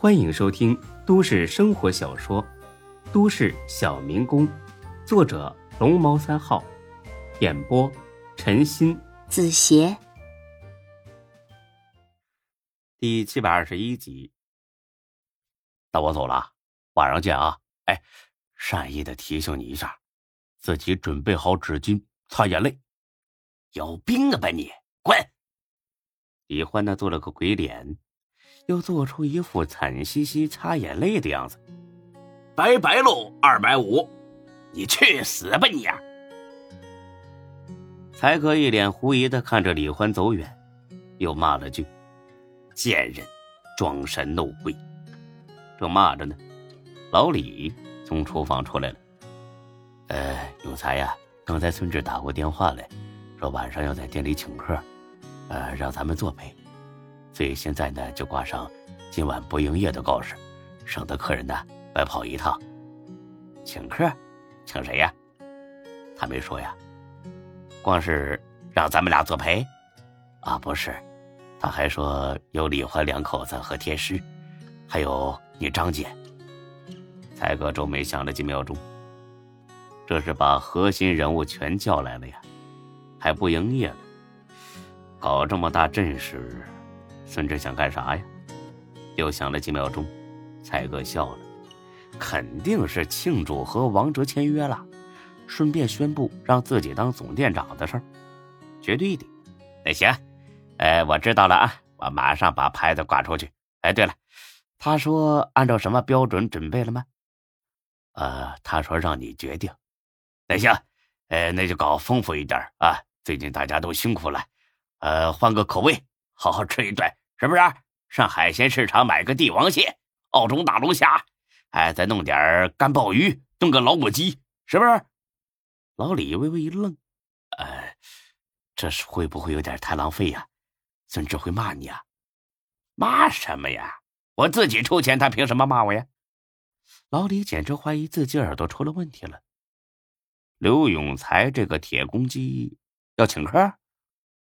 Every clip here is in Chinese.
欢迎收听都市生活小说《都市小民工》，作者龙猫三号，演播陈鑫、子邪，第七百二十一集。那我走了，晚上见啊！哎，善意的提醒你一下，自己准备好纸巾擦眼泪。有病啊吧你！滚！李欢呢做了个鬼脸。又做出一副惨兮兮擦眼泪的样子，拜拜喽，二百五，你去死吧你！才哥一脸狐疑的看着李欢走远，又骂了句：“贱人，装神弄鬼！”正骂着呢，老李从厨房出来了。呃，永才呀，刚才孙志打过电话来，说晚上要在店里请客，呃，让咱们作陪。所以现在呢，就挂上今晚不营业的告示，省得客人呢白跑一趟。请客，请谁呀？他没说呀，光是让咱们俩作陪。啊，不是，他还说有李欢两口子和天师，还有你张姐。才哥皱眉想了几秒钟，这是把核心人物全叫来了呀，还不营业了，搞这么大阵势。孙志想干啥呀？又想了几秒钟，才哥笑了，肯定是庆祝和王哲签约了，顺便宣布让自己当总店长的事儿，绝对的。那行，哎，我知道了啊，我马上把牌子挂出去。哎，对了，他说按照什么标准准备了吗？呃，他说让你决定。那行，呃，那就搞丰富一点啊，最近大家都辛苦了，呃，换个口味，好好吃一顿。是不是上海鲜市场买个帝王蟹、澳洲大龙虾，哎，再弄点干鲍鱼，炖个老母鸡，是不是？老李微微一愣，呃，这是会不会有点太浪费呀？孙志会骂你啊？骂什么呀？我自己出钱，他凭什么骂我呀？老李简直怀疑自己耳朵出了问题了。刘永才这个铁公鸡要请客，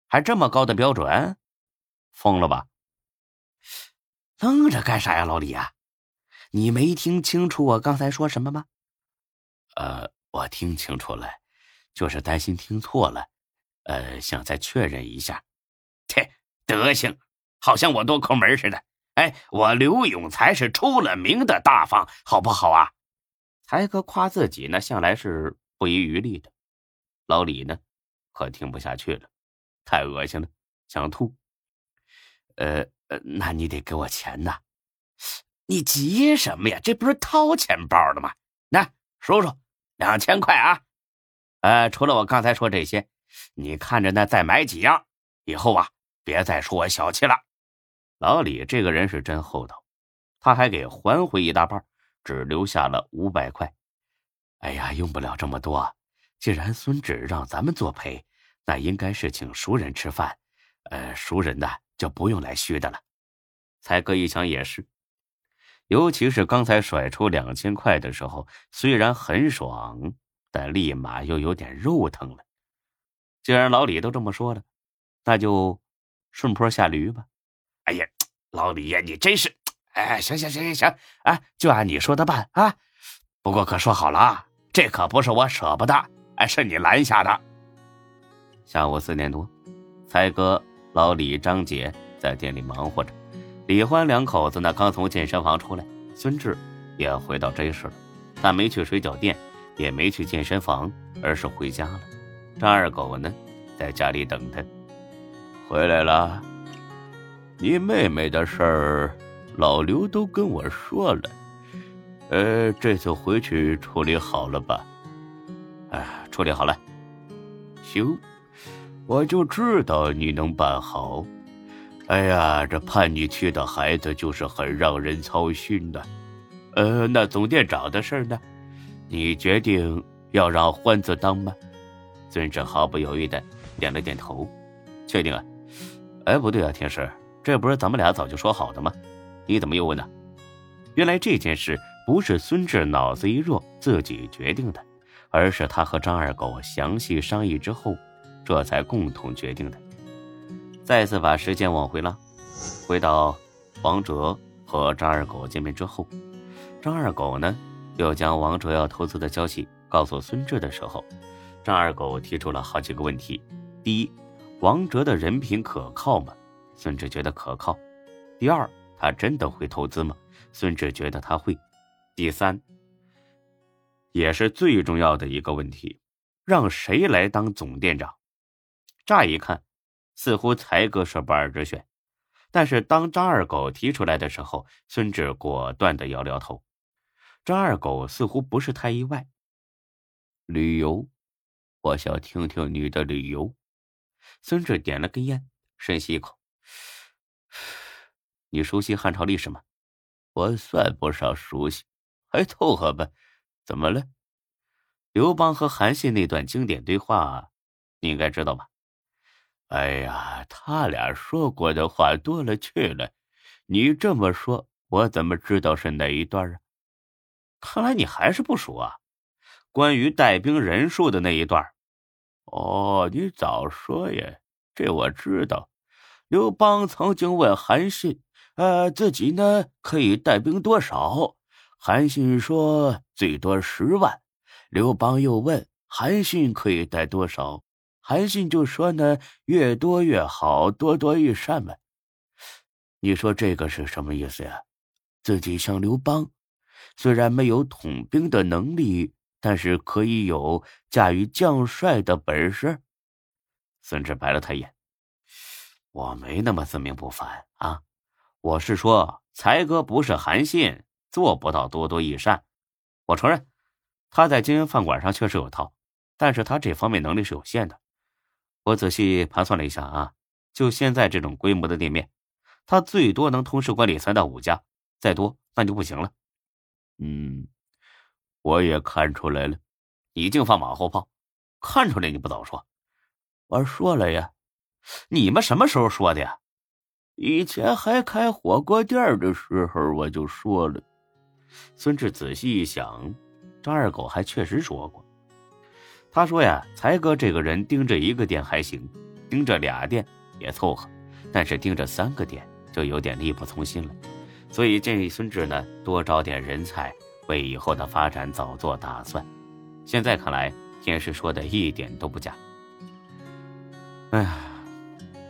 还这么高的标准？疯了吧？愣着干啥呀，老李啊？你没听清楚我刚才说什么吗？呃，我听清楚了，就是担心听错了，呃，想再确认一下。切，德行，好像我多抠门似的。哎，我刘永才是出了名的大方，好不好啊？才哥夸自己呢，向来是不遗余力的。老李呢，可听不下去了，太恶心了，想吐。呃。呃，那你得给我钱呐！你急什么呀？这不是掏钱包的吗？那叔叔，两千块啊！呃，除了我刚才说这些，你看着呢，再买几样，以后啊，别再说我小气了。老李这个人是真厚道，他还给还回一大半，只留下了五百块。哎呀，用不了这么多。既然孙志让咱们作陪，那应该是请熟人吃饭。呃，熟人呢？就不用来虚的了。才哥一想也是，尤其是刚才甩出两千块的时候，虽然很爽，但立马又有点肉疼了。既然老李都这么说了，那就顺坡下驴吧。哎呀，老李呀，你真是……哎，行行行行行，哎，就按你说的办啊。不过可说好了啊，这可不是我舍不得，哎，是你拦下的。下午四点多，才哥。老李、张姐在店里忙活着，李欢两口子呢刚从健身房出来，孙志也回到 J 市了，但没去水饺店，也没去健身房，而是回家了。张二狗呢，在家里等他。回来了，你妹妹的事儿，老刘都跟我说了，呃，这次回去处理好了吧？哎，处理好了。行。我就知道你能办好，哎呀，这叛逆期的孩子就是很让人操心的。呃，那总店长的事呢？你决定要让欢子当吗？孙志毫不犹豫的点了点头，确定啊？哎，不对啊，天师，这不是咱们俩早就说好的吗？你怎么又问呢？原来这件事不是孙志脑子一热自己决定的，而是他和张二狗详细商议之后。这才共同决定的。再次把时间往回拉，回到王哲和张二狗见面之后，张二狗呢又将王哲要投资的消息告诉孙志的时候，张二狗提出了好几个问题：第一，王哲的人品可靠吗？孙志觉得可靠。第二，他真的会投资吗？孙志觉得他会。第三，也是最重要的一个问题，让谁来当总店长？乍一看，似乎才哥是不二之选。但是当张二狗提出来的时候，孙志果断的摇摇头。张二狗似乎不是太意外。旅游，我想听听你的旅游。孙志点了根烟，深吸一口。你熟悉汉朝历史吗？我算不上熟悉，还凑合吧。怎么了？刘邦和韩信那段经典对话，你应该知道吧？哎呀，他俩说过的话多了去了。你这么说，我怎么知道是哪一段啊？看来你还是不熟啊。关于带兵人数的那一段。哦，你早说呀！这我知道。刘邦曾经问韩信：“呃，自己呢可以带兵多少？”韩信说：“最多十万。”刘邦又问韩信可以带多少？韩信就说呢，越多越好，多多益善嘛。你说这个是什么意思呀？自己像刘邦，虽然没有统兵的能力，但是可以有驾驭将帅的本事。孙志白了他一眼：“我没那么自命不凡啊，我是说，才哥不是韩信，做不到多多益善。我承认，他在经营饭馆上确实有套，但是他这方面能力是有限的。”我仔细盘算了一下啊，就现在这种规模的店面，他最多能同时管理三到五家，再多那就不行了。嗯，我也看出来了，你净放马后炮，看出来你不早说。我说了呀，你们什么时候说的呀？以前还开火锅店的时候我就说了。孙志仔细一想，张二狗还确实说过。他说呀，才哥这个人盯着一个店还行，盯着俩店也凑合，但是盯着三个店就有点力不从心了。所以建议孙志呢多招点人才，为以后的发展早做打算。现在看来，天师说的一点都不假。哎呀，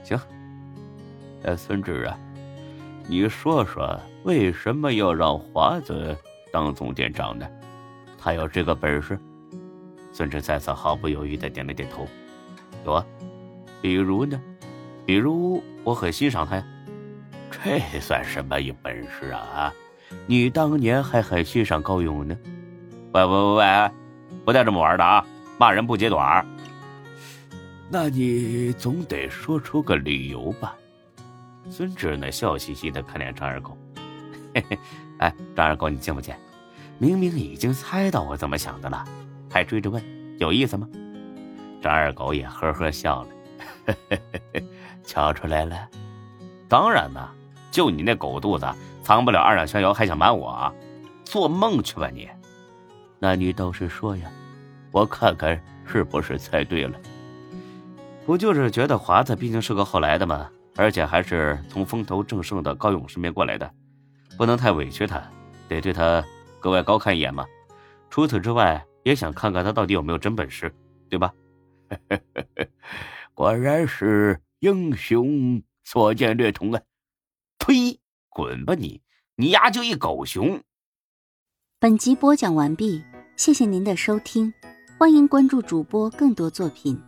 行，哎，孙志啊，你说说为什么要让华子当总店长呢？他有这个本事？孙志再次毫不犹豫的点了点头，有啊，比如呢？比如我很欣赏他呀。这算什么一本事啊？你当年还很欣赏高勇呢。喂喂喂喂，不带这么玩的啊！骂人不揭短。那你总得说出个理由吧？孙志呢，笑嘻嘻的看脸张二狗。嘿嘿，哎，张二狗，你见不见？明明已经猜到我怎么想的了。还追着问，有意思吗？张二狗也呵呵笑了，瞧出来了。当然啦，就你那狗肚子，藏不了二两香油，还想瞒我？做梦去吧你！那你倒是说呀，我看看是不是猜对了。不就是觉得华子毕竟是个后来的吗？而且还是从风头正盛的高勇身边过来的，不能太委屈他，得对他格外高看一眼嘛。除此之外。也想看看他到底有没有真本事，对吧？果然是英雄所见略同啊！呸！滚吧你！你丫就一狗熊！本集播讲完毕，谢谢您的收听，欢迎关注主播更多作品。